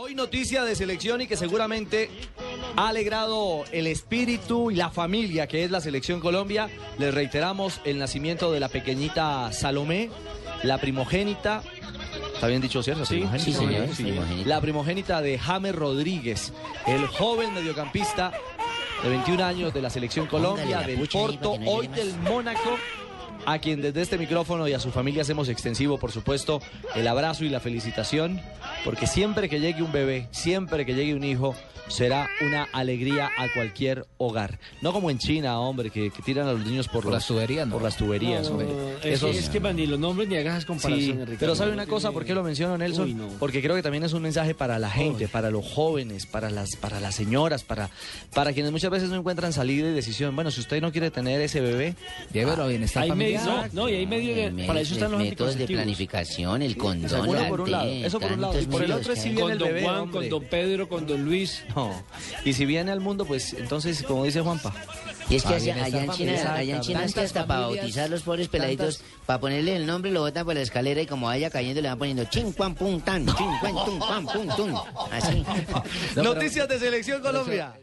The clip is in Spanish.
Hoy noticia de selección y que seguramente ha alegrado el espíritu y la familia que es la selección Colombia. Les reiteramos el nacimiento de la pequeñita Salomé, la primogénita. ¿Está bien dicho, cierto? Sí, sí, señor, primogénita. La primogénita de James Rodríguez, el joven mediocampista de 21 años de la selección Colombia, del Porto, hoy del Mónaco a quien desde este micrófono y a su familia hacemos extensivo, por supuesto, el abrazo y la felicitación, porque siempre que llegue un bebé, siempre que llegue un hijo, será una alegría a cualquier hogar. No como en China, hombre, que, que tiran a los niños por, Por los- las tuberías, no. Por las tuberías, hombre. Es, Esos- es que man, ni los nombres ni hagas Sí, comparaciones, Ricardo. pero ¿sabe una cosa? ¿Por qué lo menciono, Nelson? Uy, no. Porque creo que también es un mensaje para la gente, para los jóvenes, para las, para las señoras, para, para quienes muchas veces no encuentran salida y decisión. Bueno, si usted no quiere tener ese bebé, Llévelo a bienestar Hay familiar. no, no, y hay medios de, para eso están los métodos de planificación, el condón, la por un lado, eso por un lado, y por el otro es si viene Con el don bebé, Juan, hombre. con don Pedro, con don Luis. no. Y si viene al mundo, pues entonces, como dice Juanpa, Y es que Ah, allá, en China, familiar, allá en China es que hasta para bautizar los pobres peladitos, tantas- para ponerle el nombre lo botan por la escalera y como vaya cayendo le van poniendo chin, cuan, pum, tan, chin, cuan, tum, cuan, pum, tum. Así. No, pero- Noticias de Selección Colombia.